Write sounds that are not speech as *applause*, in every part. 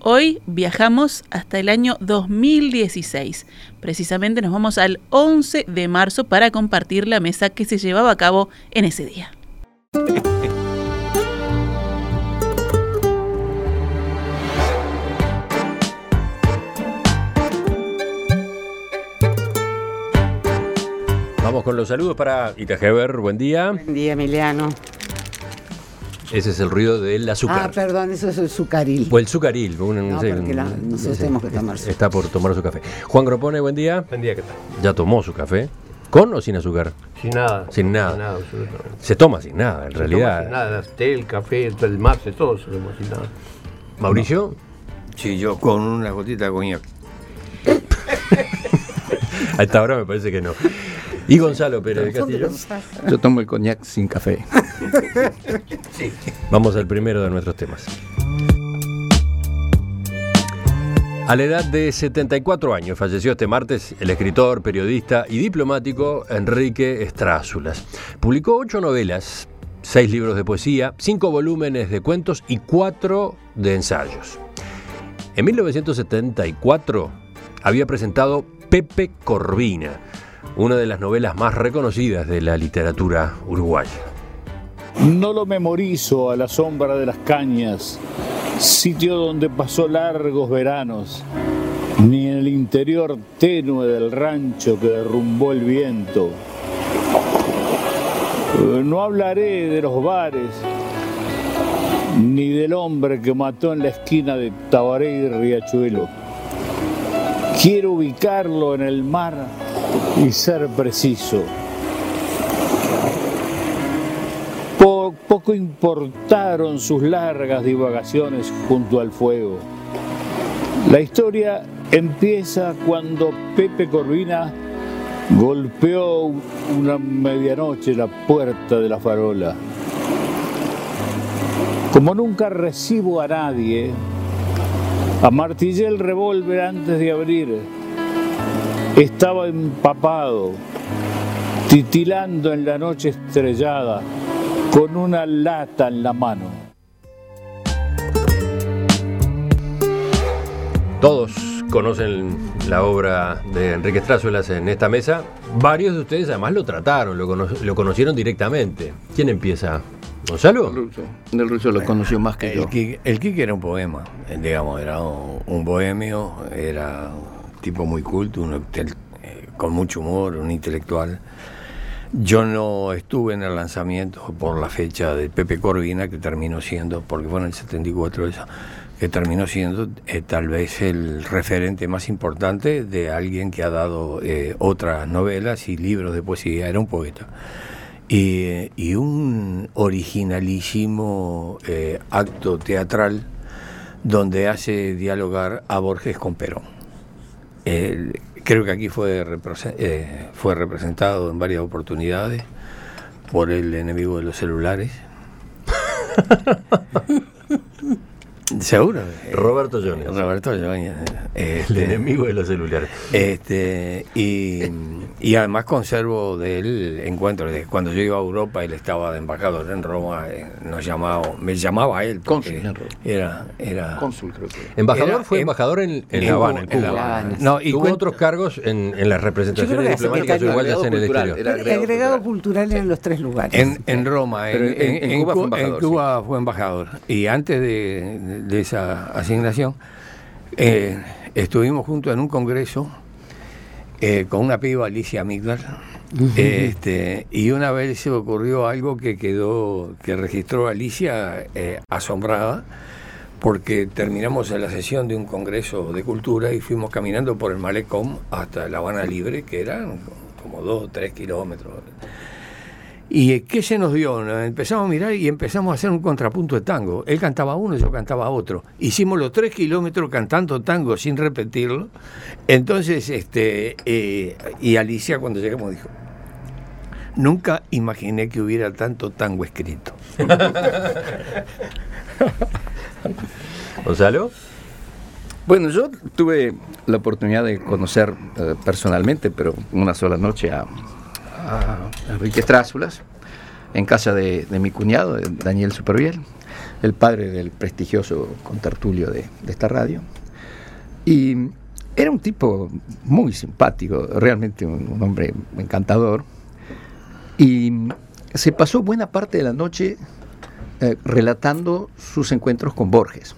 Hoy viajamos hasta el año 2016. Precisamente nos vamos al 11 de marzo para compartir la mesa que se llevaba a cabo en ese día. Vamos con los saludos para Itajever, buen día. Buen día, Emiliano. Ese es el ruido del azúcar. Ah, perdón, eso es el sucaril. O el sucaril. un- No, sé, porque la- nosotros tenemos que tomar su- Está por tomar su café. Juan Gropone, buen día. Buen día, ¿qué tal? ¿Ya tomó su café? ¿Con o sin azúcar? Sin nada. Sin nada. Sin nada, absolutamente. Se toma sin nada, en Se realidad. toma Sin nada, té, el café, el mate, todo se toma sin nada. Mauricio, Sí, yo con una gotita de coñac. *laughs* a esta hora me parece que no. Y Gonzalo Pérez de ¿Dónde Castillo. Yo tomo el coñac sin café. *laughs* Vamos al primero de nuestros temas. A la edad de 74 años falleció este martes el escritor, periodista y diplomático Enrique Estrázulas. Publicó ocho novelas, seis libros de poesía, cinco volúmenes de cuentos y cuatro de ensayos. En 1974 había presentado Pepe Corvina, una de las novelas más reconocidas de la literatura uruguaya. No lo memorizo a la sombra de las cañas, sitio donde pasó largos veranos, ni en el interior tenue del rancho que derrumbó el viento. No hablaré de los bares, ni del hombre que mató en la esquina de Tabaré y Riachuelo. Quiero ubicarlo en el mar y ser preciso. Po- poco importaron sus largas divagaciones junto al fuego. La historia empieza cuando Pepe Corvina golpeó una medianoche la puerta de la farola. Como nunca recibo a nadie, amartillé el revólver antes de abrir. Estaba empapado, titilando en la noche estrellada, con una lata en la mano. Todos conocen la obra de Enrique Estrázulas en esta mesa. Varios de ustedes además lo trataron, lo, cono- lo conocieron directamente. ¿Quién empieza? ¿Gonzalo? Ruso. Del ruso lo conoció más que yo. El Quique, el Quique era un poema, eh, digamos, era un, un bohemio, era tipo muy culto, un intel- eh, con mucho humor, un intelectual. Yo no estuve en el lanzamiento por la fecha de Pepe Corvina, que terminó siendo, porque fue en el 74 eso, que terminó siendo eh, tal vez el referente más importante de alguien que ha dado eh, otras novelas y libros de poesía, era un poeta. Y, y un originalísimo eh, acto teatral donde hace dialogar a Borges con Perón. El- creo que aquí fue, eh, fue representado en varias oportunidades por el enemigo de los celulares. *laughs* Seguro. eh, Roberto Jones. Roberto Jones. El este, enemigo de los celulares. este, y, y además conservo del encuentro de cuando yo iba a Europa, él estaba de embajador en Roma, eh, nos llamaba, me llamaba él. Cónsul en Roma. Era, era Cónsul, creo que. era. Embajador Era- fue em- embajador en, en en La Habana, en Cuba, en. Habana. No, y Tuvo otros cargos en, en las representaciones diplomáticas uruguayas en el agregado exterior. cultural, era El agregado cultural eran los tres lugares. En, en Roma, en, en- en- en en Cuba fue embajador, en Cuba fue embajador. Y antes de, de- de esa asignación, eh, estuvimos juntos en un congreso eh, con una piba, Alicia Migdal, este, y una vez se ocurrió algo que quedó, que registró Alicia eh, asombrada, porque terminamos en la sesión de un congreso de cultura y fuimos caminando por el Malecón hasta La Habana Libre, que eran como dos o tres kilómetros. ¿Y qué se nos dio? Nos Empezamos a mirar y empezamos a hacer un contrapunto de tango. Él cantaba uno, yo cantaba otro. Hicimos los tres kilómetros cantando tango sin repetirlo. Entonces, este, eh, y Alicia cuando llegamos dijo, nunca imaginé que hubiera tanto tango escrito. *laughs* Gonzalo. Bueno, yo tuve la oportunidad de conocer eh, personalmente, pero una sola noche, a, a Enrique Estrázulas, en casa de, de mi cuñado, de Daniel Superviel, el padre del prestigioso contertulio de, de esta radio. Y era un tipo muy simpático, realmente un, hombre encantador. Y se pasó buena parte de la noche eh, relatando sus encuentros con Borges.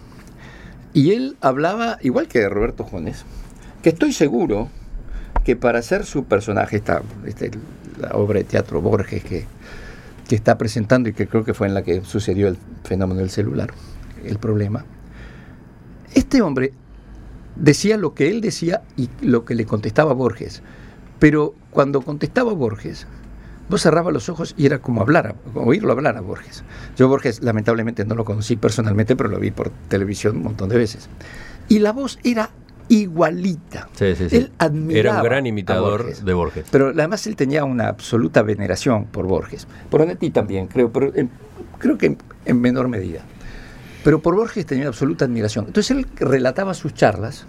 Y él hablaba, igual que Roberto Jones, que estoy seguro que para hacer su personaje, esta, este, la obra de teatro Borges que, que está presentando y que creo que fue en la que sucedió el fenómeno del celular, el problema, este hombre decía lo que él decía y lo que le contestaba Borges. Pero cuando contestaba Borges, vos cerrabas los ojos y era como hablar, oírlo hablar a Borges. Yo Borges lamentablemente no lo conocí personalmente, pero lo vi por televisión un montón de veces. Y la voz era igualita. Sí, sí, sí. Él admiraba Era un gran imitador Borges. de Borges. Pero además él tenía una absoluta veneración por Borges. Por Onetti también, creo, pero en- creo que en, en menor medida. Pero por Borges tenía una absoluta admiración. Entonces él relataba sus charlas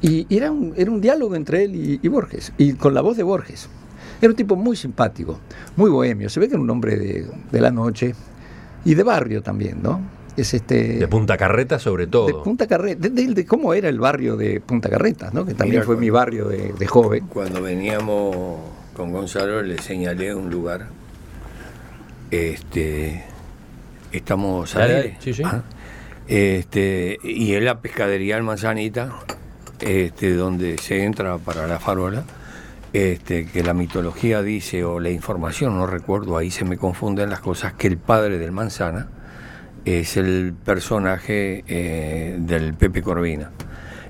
y era un, era un diálogo entre él y, y Borges, y con la voz de Borges. Era un tipo muy simpático, muy bohemio. Se ve que era un hombre de, de la noche y de barrio también, ¿no? Es este, De Punta Carreta sobre todo. de Punta Carreta, de, de- de cómo era el barrio de Punta Carretas, ¿no? Que también Mira, fue mi barrio de, de joven. Cuando veníamos con Gonzalo le señalé un lugar. Este estamos al Dale, aire. dale, sí, sí. Ah. Este, y es la pescadería del Manzanita, este, donde se entra para la farola. Este, que la mitología dice, o la información, no recuerdo, ahí se me confunden las cosas, que el padre del manzana es el personaje eh, del Pepe Corvina.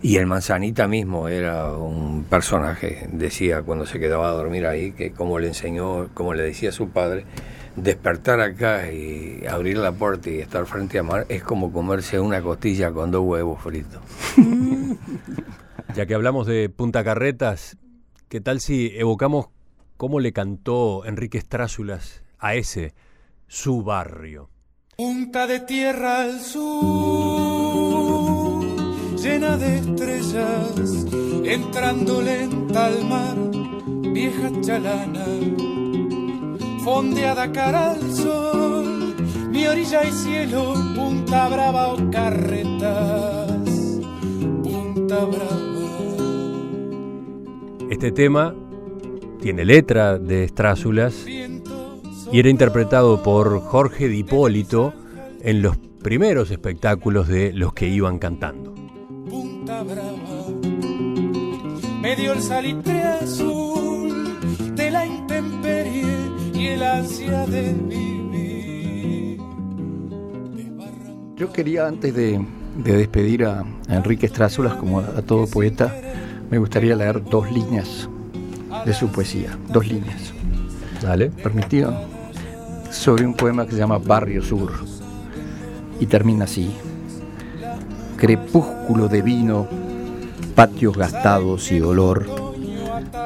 Y el manzanita mismo era un personaje, decía cuando se quedaba a dormir ahí, que como le enseñó, como le decía su padre, despertar acá y abrir la puerta y estar frente a mar es como comerse una costilla con dos huevos fritos. *laughs* Ya que hablamos de Punta Carretas, ¿qué tal si evocamos cómo le cantó Enrique Estrázulas a ese, su barrio? Punta de tierra al sur, llena de estrellas, entrando lenta al mar, vieja chalana, fondeada cara al sol, mi orilla y cielo, punta brava o carretas, punta brava. Este tema tiene letra de Estrázulas y era interpretado por Jorge Di Hipólito en los primeros espectáculos de los que iban cantando. Punta Brava, me dio el salitre azul de la intemperie y el ansia de vivir. Yo quería, antes de, de despedir a, a Enrique Estrázulas, como a, a todo poeta, me gustaría leer dos líneas de su poesía. Dos líneas. Dale. ¿Permitido? Sobre un poema que se llama Barrio Sur. Y termina así. Crepúsculo de vino, patios gastados y olor.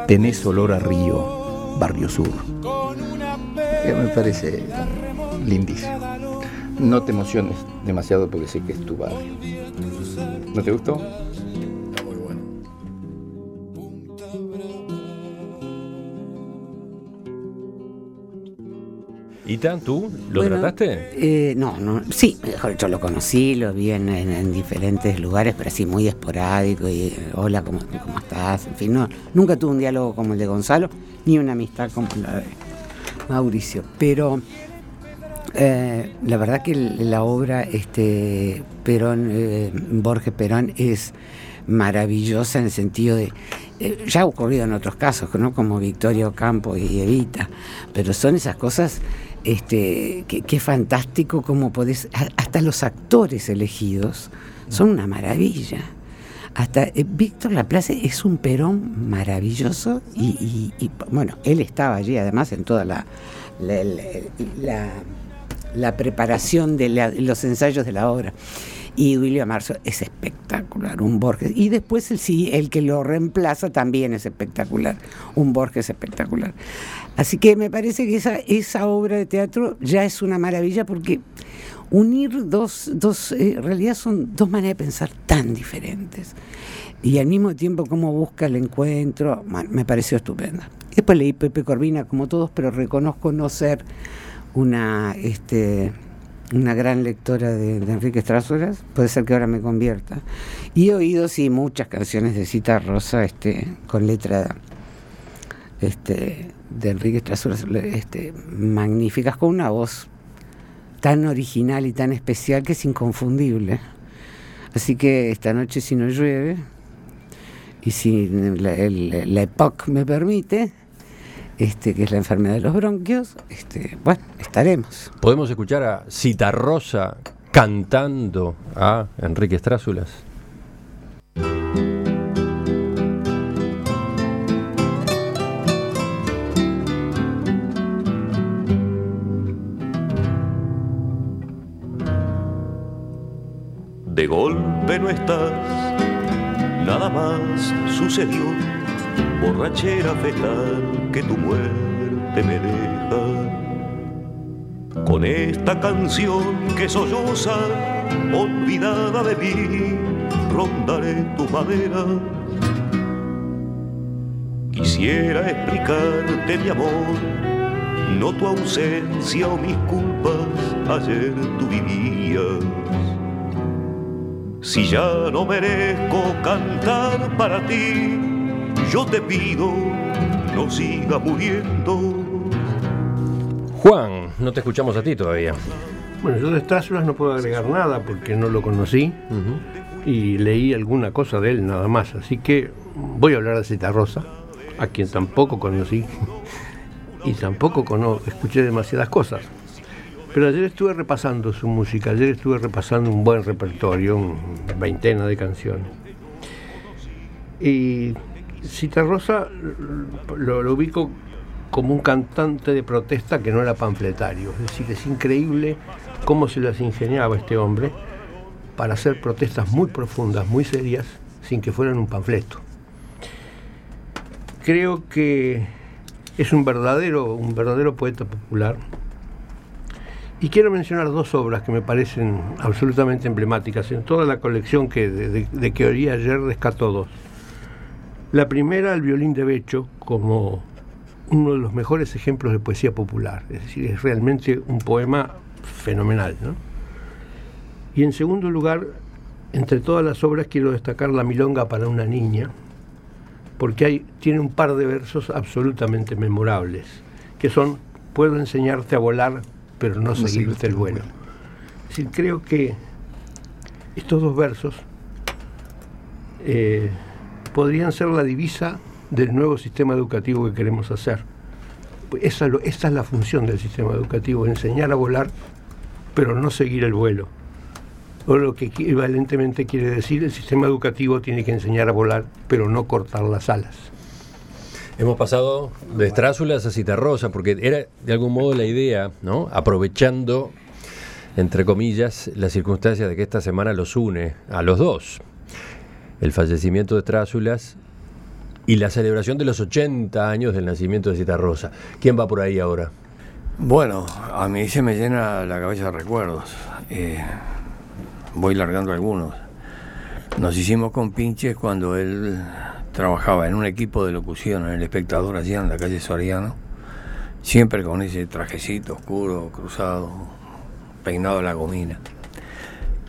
Tenés olor a río, Barrio Sur. Que me parece lindísimo. No te emociones demasiado porque sé que es tu barrio. ¿No te gustó? ¿Tú lo Bueno, trataste? eh, no, no, sí, mejor yo lo conocí, lo vi en, en- en diferentes lugares, pero así muy esporádico y hola, ¿cómo, cómo estás? En fin, no, nunca tuve un diálogo como el de Gonzalo, ni una amistad como la de Mauricio, pero eh, la verdad que la obra este Perón, eh, Borges Perón es maravillosa en el sentido de eh, ya ha ocurrido en otros casos, ¿no? como Victoria Ocampo y Evita, pero son esas cosas este, es fantástico como podés, hasta los actores elegidos son una maravilla. Hasta eh, Víctor Laplace es un Perón maravilloso y, bueno, él estaba allí además en toda la la, preparación de los ensayos de la obra. Y William Marzo es espectacular, un Borges. Y después el, el que lo reemplaza también es espectacular, un Borges espectacular. Así que me parece que esa, esa obra de teatro ya es una maravilla porque unir dos, dos eh, en realidad son dos maneras de pensar tan diferentes. Y al mismo tiempo cómo busca el encuentro, me pareció estupenda. Después leí Pepe Corvina como todos, pero reconozco no ser una este una gran lectora de, Enrique Strásolas, puede ser que ahora me convierta. Y he oído sí muchas canciones de Cita Rosa este con letra este de Enrique Strásolas este magníficas con una voz tan original y tan especial que es inconfundible. Así que esta noche si no llueve y si la, el- la EPOC me permite, este, que es la enfermedad de los bronquios, este, bueno, estaremos. ¿Podemos escuchar a Citarrosa cantando a Enrique Strázulas? De golpe no estás, nada más sucedió, borrachera fetal que tu muerte me deja. Con esta canción que solloza, olvidada de mí, rondaré tu madera. Quisiera explicarte mi amor, no tu ausencia o mis culpas, ayer tú vivías. Si ya no merezco cantar para ti, yo te pido, no sigas muriendo. Juan, no te escuchamos a ti todavía. Bueno, yo de Strázulas no puedo agregar nada porque no lo conocí y leí alguna cosa de él nada más. Así que voy a hablar de Citarrosa, a quien tampoco conocí *laughs* y tampoco cono- escuché demasiadas cosas. Pero ayer estuve repasando su música, ayer estuve repasando un buen repertorio, una veintena de canciones. Y Citarrosa lo, lo ubico como un cantante de protesta que no era panfletario. Es decir, es increíble cómo se las ingeniaba este hombre para hacer protestas muy profundas, muy serias, sin que fueran un panfleto. Creo que es un verdadero, un verdadero poeta popular. Y quiero mencionar dos obras que me parecen absolutamente emblemáticas en toda la colección que, de, que oí ayer rescato dos. La primera, el violín de Becho, como uno de los mejores ejemplos de poesía popular. Es decir, es realmente un poema fenomenal. ¿no? Y en segundo lugar, entre todas las obras quiero destacar La Milonga para una niña, porque hay, tiene un par de versos absolutamente memorables, que son, puedo enseñarte a volar, pero no seguirte el vuelo. Es decir, creo que estos dos versos eh, podrían ser la divisa del nuevo sistema educativo que queremos hacer. Esa, esa es la función del sistema educativo, enseñar a volar, pero no seguir el vuelo. O lo que equivalentemente quiere decir, el sistema educativo tiene que enseñar a volar, pero no cortar las alas. Hemos pasado de Strázulas a Citarrosa, porque era de algún modo la idea, ¿no? Aprovechando, entre comillas, las circunstancias de que esta semana los une a los dos. El fallecimiento de Strázulas y la celebración de los 80 años del nacimiento de Citarrosa. ¿Quién va por ahí ahora? Bueno, a mí se me llena la cabeza de recuerdos. Eh, voy largando algunos. Nos hicimos con pinches cuando él trabajaba en un equipo de locución en el espectador allá en la calle Soriano, siempre con ese trajecito oscuro, cruzado, peinado a la gomina.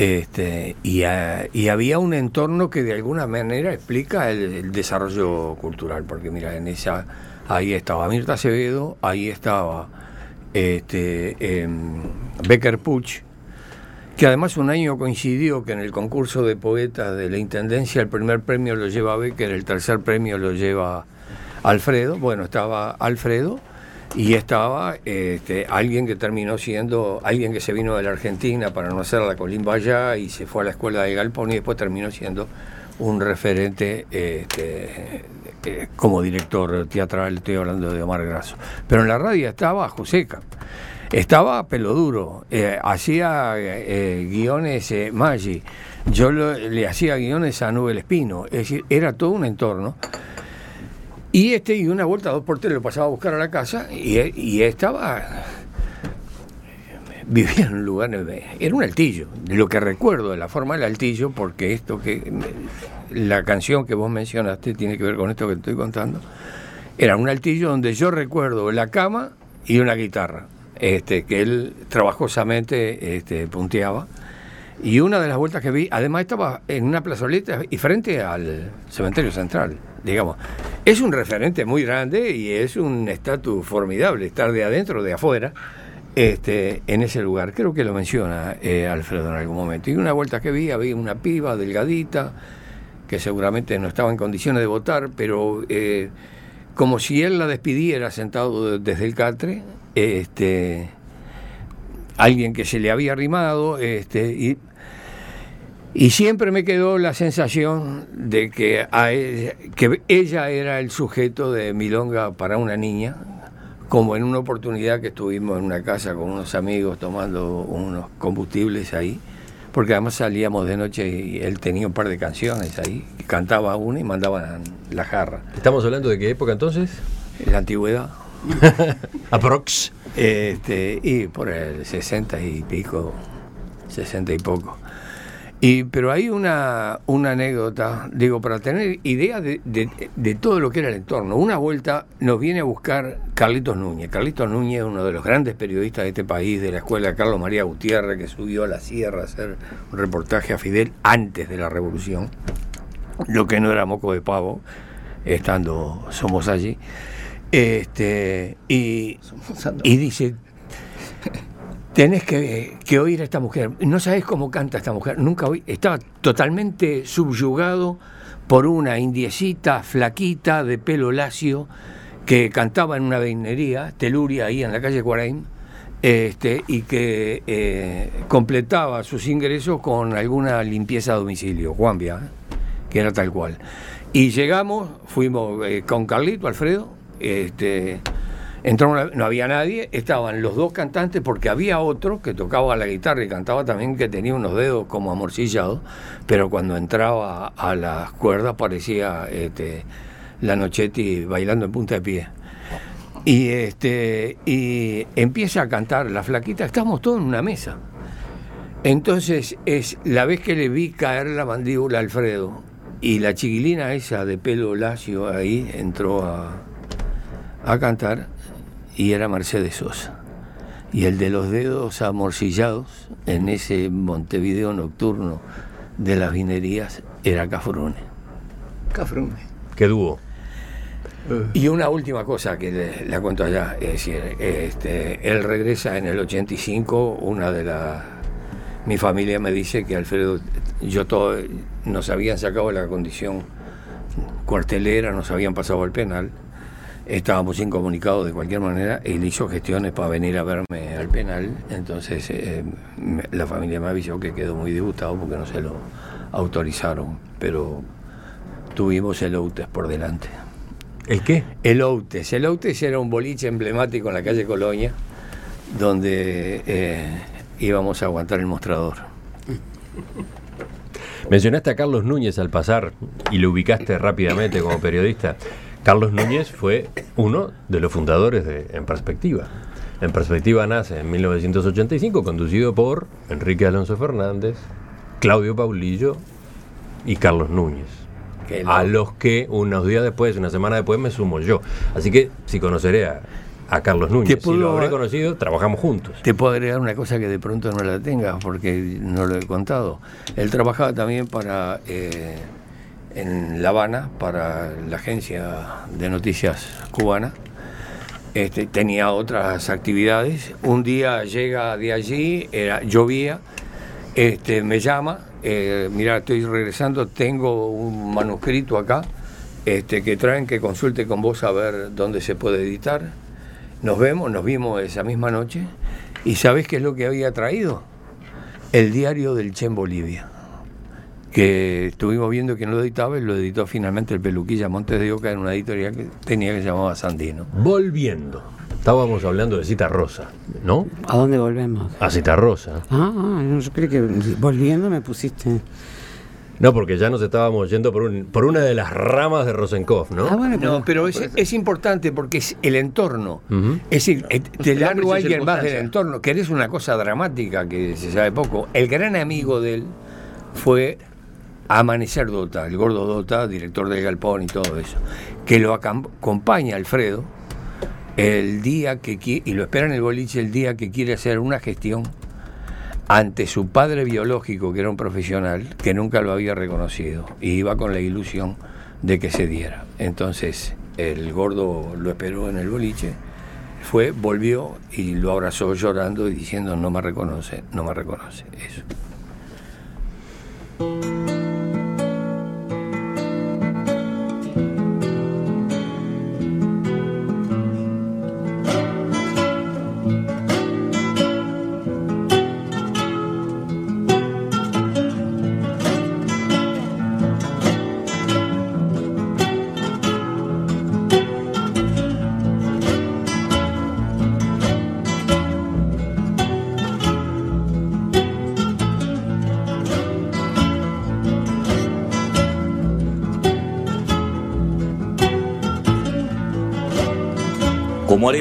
Este, y, ah, y había un entorno que de alguna manera explica el, el desarrollo cultural, porque mira, en esa ahí estaba Mirta Acevedo, ahí estaba este, em, Becker Puch, que además un año coincidió que en el concurso de poetas de la Intendencia el primer premio lo lleva Becker, el tercer premio lo lleva Alfredo, bueno, estaba Alfredo y estaba este, alguien que terminó siendo, alguien que se vino de la Argentina para no hacer la colimba allá y se fue a la escuela de Galpón y después terminó siendo un referente este, eh, como director teatral, estoy hablando de Omar Grasso. Pero en la radio estaba Joseca. Estaba pelo duro, eh, hacía eh, guiones eh, Maggi, yo le hacía guiones a Nubel Espino, es decir, era todo un entorno. Y este, y una vuelta dos por tres lo pasaba a buscar a la casa y, y estaba. Vivía en un lugar. Era un altillo. Lo que recuerdo de la forma del altillo, porque esto que. La canción que vos mencionaste tiene que ver con esto que te estoy contando. Era un altillo donde yo recuerdo la cama y una guitarra. Este, que él trabajosamente este, punteaba. Y una de las vueltas que vi, además estaba en una plazoleta y frente al cementerio central, digamos. Es un referente muy grande y es un estatus formidable estar de adentro de afuera este, en ese lugar. Creo que lo menciona eh, Alfredo en algún momento. Y una vuelta que vi, había una piba delgadita que seguramente no estaba en condiciones de votar, pero eh, como si él la despidiera sentado de- desde el catre, este, alguien que se le había arrimado, este, y, y siempre me quedó la sensación de que, a ella, que ella era el sujeto de Milonga para una niña, como en una oportunidad que estuvimos en una casa con unos amigos tomando unos combustibles ahí, porque además salíamos de noche y él tenía un par de canciones ahí, cantaba una y mandaban la jarra. ¿Estamos hablando de qué época entonces? En la antigüedad. *laughs* Aprox. Este, y por el 60 y pico, 60 y poco. Y, pero hay una, una anécdota, digo, para tener idea de, de- de todo lo que era el entorno. Una vuelta nos viene a buscar Carlitos Núñez. Carlitos Núñez, uno de los grandes periodistas de este país, de la escuela Carlos María Gutiérrez, que subió a la sierra a hacer un reportaje a Fidel antes de la revolución. Lo que no era moco de pavo, estando somos allí. Este, y, y dice, tenés que, oír a esta mujer. No sabés cómo canta esta mujer. Nunca oí. Estaba totalmente subyugado por una indiecita, flaquita, de pelo lacio, que cantaba en una veinería, Teluria, ahí en la calle Cuaraim, este, y que eh, completaba sus ingresos con alguna limpieza a domicilio, Juanvia, ¿eh? que era tal cual. Y llegamos, fuimos eh, con Carlito, Alfredo, este, entró no había nadie, estaban los dos cantantes porque había otro que tocaba la guitarra y cantaba también que tenía unos dedos como amorcillados, pero cuando entraba a las cuerdas parecía este, la Nochetti bailando en punta de pie. Y este y empieza a cantar la flaquita, estamos todos en una mesa. Entonces es la vez que le vi caer la mandíbula a Alfredo y la chiquilina esa de pelo lacio ahí entró a, a cantar y era Mercedes Sosa. Y el de los dedos amorcillados en ese Montevideo nocturno de las vinerías era Cafrune. Cafrune. ¿Qué dúo? Y una última cosa que le, la cuento allá, es decir, este, él regresa en el 85, una de las... Mi familia me dice que Alfredo, yo todo, nos habían sacado de la condición cuartelera, nos habían pasado al penal, estábamos incomunicados de cualquier manera, él hizo gestiones para venir a verme al penal, entonces eh, la familia me avisó que quedó muy disgustado porque no se lo autorizaron, pero tuvimos el Outes por delante. ¿El qué? El Outes. El Outes era un boliche emblemático en la calle Colonia, donde eh, íbamos a aguantar el mostrador. Mencionaste a Carlos Núñez al pasar y lo ubicaste rápidamente como periodista. Carlos Núñez fue uno de los fundadores de En Perspectiva. En Perspectiva nace en 1985, conducido por Enrique Alonso Fernández, Claudio Paulillo y Carlos Núñez. A lo- los que unos días después, una semana después, me sumo yo. Así que si conoceré a, a Carlos Núñez, Te si puedo- lo habré conocido, trabajamos juntos. Te puedo agregar una cosa que de pronto no la tengas porque no lo he contado. Él trabajaba también para eh, en La Habana para la agencia de noticias cubana. Este, tenía otras actividades. Un día llega de allí, era, llovía, este, me llama, eh, mira, estoy regresando, tengo un manuscrito acá, este, que traen que consulte con vos a ver dónde se puede editar. Nos vemos, nos vimos esa misma noche, y ¿sabés qué es lo que había traído? El diario del Che en Bolivia. Que estuvimos viendo no lo editaba y lo editó finalmente el Peluquilla Montes de Oca en una editorial que tenía que se llamaba Sandino. Volviendo. Estábamos hablando de Cita Rosa, ¿no? ¿A dónde volvemos? A Cita Rosa. Ah, ah, no, yo creo que volviendo me pusiste. No, porque ya nos estábamos yendo por, un, por una de las ramas de Rosenkopf, ¿no? Ah, bueno, No, pero es, es importante porque es el entorno. Es decir, eh, te Usted largo a aprecia alguien más del entorno, que eres una cosa dramática que se sabe poco. El gran amigo de él fue Amanecer Dota, el gordo Dota, director del Galpón y todo eso, que lo acompaña Alfredo el día que y lo espera en el boliche el día que quiere hacer una gestión ante su padre biológico, que era un profesional, que nunca lo había reconocido, y iba con la ilusión de que se diera. Entonces, el gordo lo esperó en el boliche, fue, volvió y lo abrazó llorando y diciendo, no me reconoce, no me reconoce. Eso.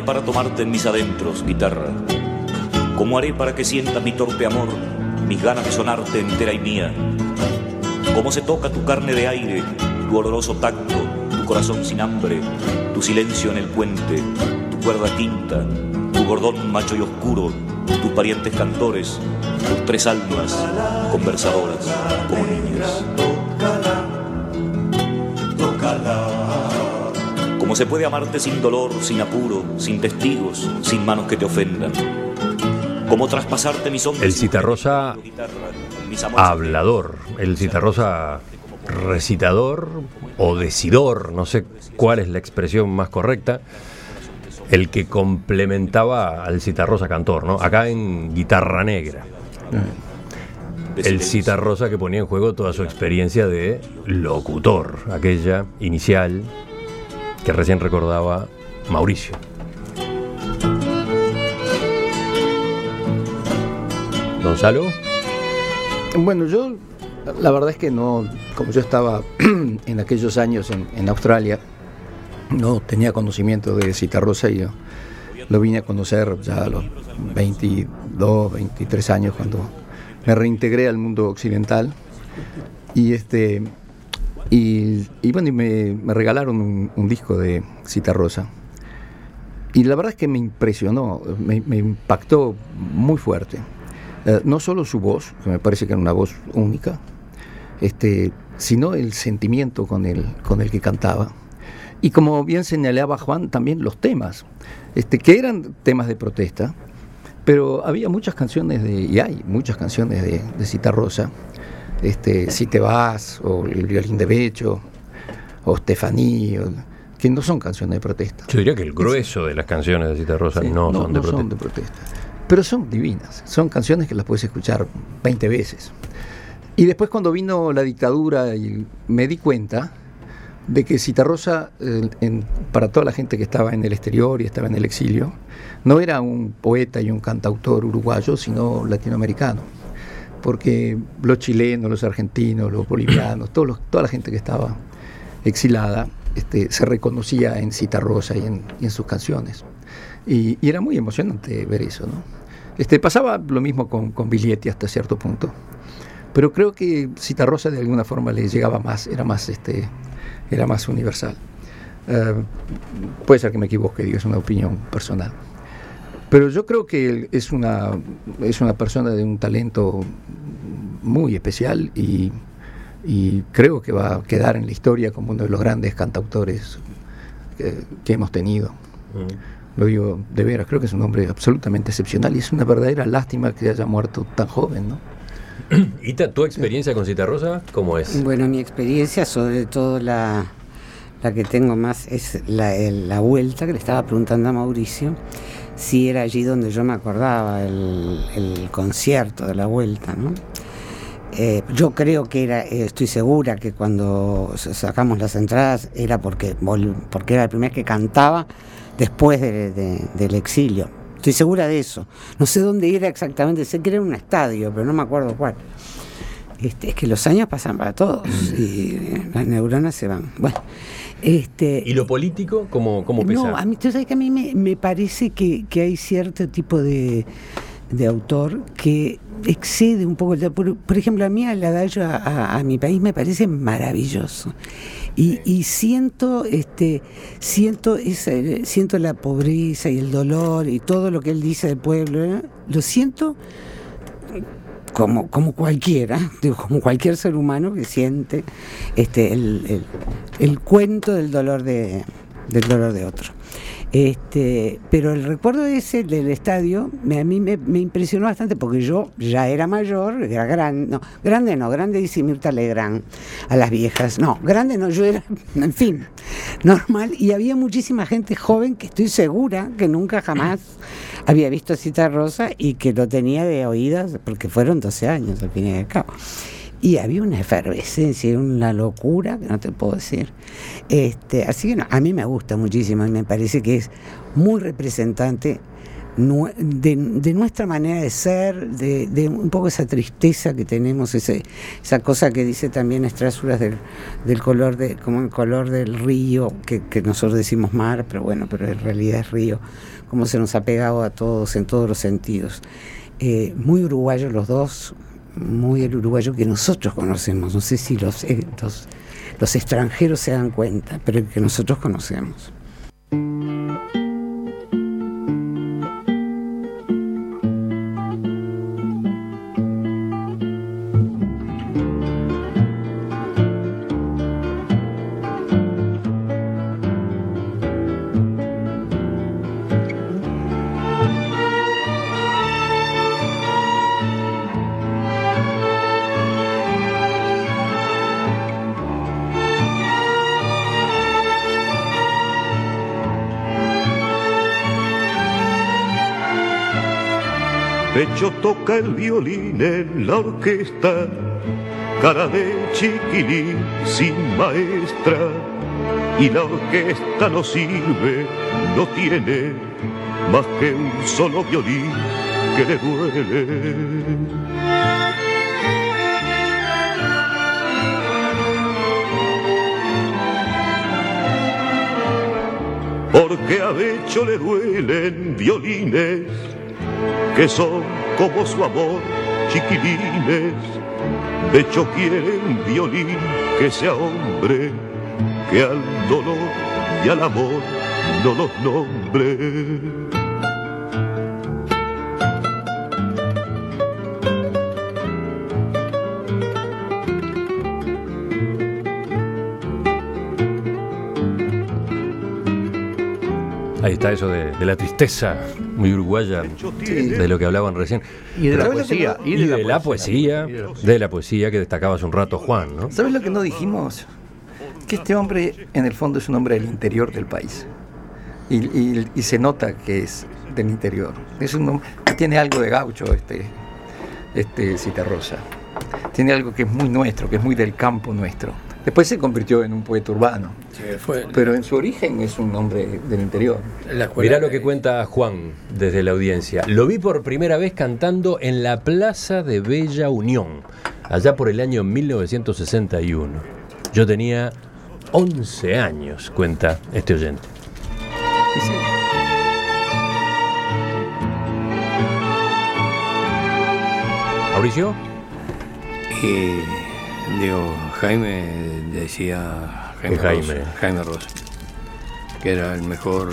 Para tomarte en mis adentros, guitarra? ¿Cómo haré para que sientas mi torpe amor, mis ganas de sonarte entera y mía? ¿Cómo se toca tu carne de aire, tu oloroso tacto, tu corazón sin hambre, tu silencio en el puente, tu cuerda quinta, tu gordón macho y oscuro, tus parientes cantores, tus tres almas conversadoras como niñas? ¿Cómo se puede amarte sin dolor, sin apuro, sin testigos, sin manos que te ofendan? ¿Cómo traspasarte mis hombros? El Citarrosa hablador, el Citarrosa recitador o decidor, no sé cuál es la expresión más correcta, el que complementaba al Citarrosa cantor, ¿no? Acá en Guitarra Negra. El Citarrosa que ponía en juego toda su experiencia de locutor, aquella inicial que recién recordaba Mauricio. Gonzalo. Bueno, yo la verdad es que no, como yo estaba *clears throat* en aquellos años en, Australia, no tenía conocimiento de Citarrosa y lo vine a conocer ya a los 22, 23 años cuando me reintegré al mundo occidental y este y, y bueno y me, me regalaron un, un disco de Citarrosa y la verdad es que me impresionó, me, me impactó muy fuerte. Eh, no solo su voz, que me parece que era una voz única, este, sino el sentimiento con el, con el que cantaba. Y como bien señalaba Juan, también los temas, este, que eran temas de protesta, pero había muchas canciones de, y hay muchas canciones de, de Citarrosa, este, Si te vas, o El violín de Becho, o Stefani, o- que no son canciones de protesta. Yo diría que el grueso de las canciones de Citarrosa Sí, no, no, son de no protesta. son de protesta. Pero son divinas, son canciones que las puedes escuchar 20 veces. Y después cuando vino la dictadura y me di cuenta de que Citarrosa, eh, para toda la gente que estaba en el exterior y estaba en el exilio, no era un poeta y un cantautor uruguayo, sino latinoamericano. Porque los chilenos, los argentinos, los bolivianos, toda la gente que estaba exilada, este, se reconocía en Citarrosa y en, sus canciones. Y, y era muy emocionante ver eso, ¿no? Este, pasaba lo mismo con, con Biglietti hasta cierto punto. Pero creo que Citarrosa de alguna forma le llegaba más, era más, este, era más universal. Eh, puede ser que me equivoque, digo, es una opinión personal. Pero yo creo que él es una, es una persona de un talento muy especial y, y creo que va a quedar en la historia como uno de los grandes cantautores que, que hemos tenido. Lo digo de veras, creo que es un hombre absolutamente excepcional y es una verdadera lástima que haya muerto tan joven, ¿no? *clears throat* Ita, ¿tu experiencia con Citarrosa cómo es? Bueno, mi experiencia, sobre todo la, la que tengo más, es la, la vuelta que le estaba preguntando a Mauricio, si era allí donde yo me acordaba, el, concierto de la vuelta, ¿no? Eh, yo creo que era, eh, estoy segura que cuando sacamos las entradas era porque, porque era el primer que cantaba después de- de- del exilio. Estoy segura de eso. No sé dónde era exactamente, sé que era un estadio, pero no me acuerdo cuál. Este, es que los años pasan para todos y las neuronas se van. Bueno, este, ¿Y lo político cómo, cómo pesa? no, a mí, tú sabes que a mí me, me parece que, que hay cierto tipo de, de autor que excede un poco. el- Por, por ejemplo, a mí el adagio a, a- a mi país me parece maravilloso. Y, y siento, este, siento, esa, siento la pobreza y el dolor y todo lo que él dice del pueblo. ¿eh? Lo siento como, como cualquiera, digo, como cualquier ser humano que siente este, el, el- el cuento del dolor de, del dolor de otro. Este, pero el recuerdo ese del estadio a mí me, impresionó bastante porque yo ya era mayor, era grande, no, grande no, grande dice Mirta Legrand a las viejas, no, grande no, yo era, *laughs* en fin, normal, y había muchísima gente joven que estoy segura que nunca jamás había visto Cita Rosa y que lo tenía de oídas, porque fueron 12 años al fin y al cabo. Y había una efervescencia, una locura que no te puedo decir. Este, así que no, a mí me gusta muchísimo y me parece que es muy representante de, de nuestra manera de ser, de, de un poco esa tristeza que tenemos, ese, esa cosa que dice también Estrásulas del, del color de, como el color del río, que, nosotros decimos mar, pero bueno, pero en realidad es río, cómo se nos ha pegado a todos en todos los sentidos. Eh, muy uruguayos los dos, muy el uruguayo que nosotros conocemos, no sé si los, eh, los, los extranjeros se dan cuenta, pero el que nosotros conocemos. Toca el violín en la orquesta, cara de chiquilín sin maestra. Y la orquesta no sirve, no tiene más que un solo violín que le duele. Porque a Becho le duelen violines que son como su amor, chiquilines. De hecho quiere un violín que sea hombre, que al dolor y al amor no los nombre. Está eso de, de la tristeza muy uruguaya, de lo que hablaban recién. Y de la poesía, Y de, la poesía, y de la poesía. de la poesía que destacaba hace un rato Juan, ¿no? ¿Sabes lo que no dijimos? Que este hombre, en el fondo, es un hombre del interior del país. Y, y- y se nota que es del interior. Es un hom- tiene algo de gaucho este, este Citarrosa. Tiene algo que es muy nuestro, que es muy del campo nuestro. Después se convirtió en un poeta urbano. fue Pero en su origen es un hombre del interior. Mirá lo que cuenta Juan desde la audiencia. Lo vi por primera vez cantando en la Plaza de Bella Unión, allá por el año 1961. Yo tenía 11 años, cuenta este oyente. Sí, Mauricio, Y digo, Jaime decía Jaime, ¿Qué Jaime? Que era el mejor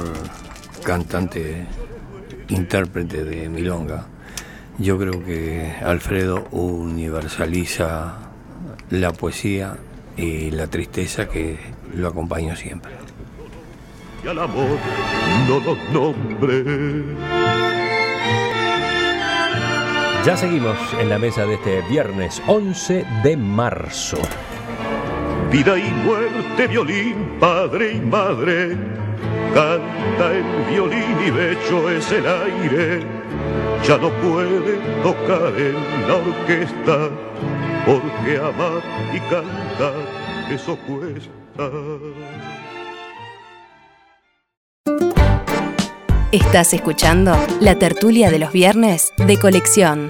cantante, intérprete de Milonga. Yo creo que Alfredo universaliza la poesía y la tristeza que lo acompañó siempre. Y al amor no los nombre. ya seguimos en la mesa de este viernes 11 de marzo. Vida y muerte, violín, padre y madre. Canta el violín y becho es el aire. Ya no puede tocar en la orquesta. porque amar y cantar, eso cuesta. Estás escuchando la tertulia de los viernes de colección.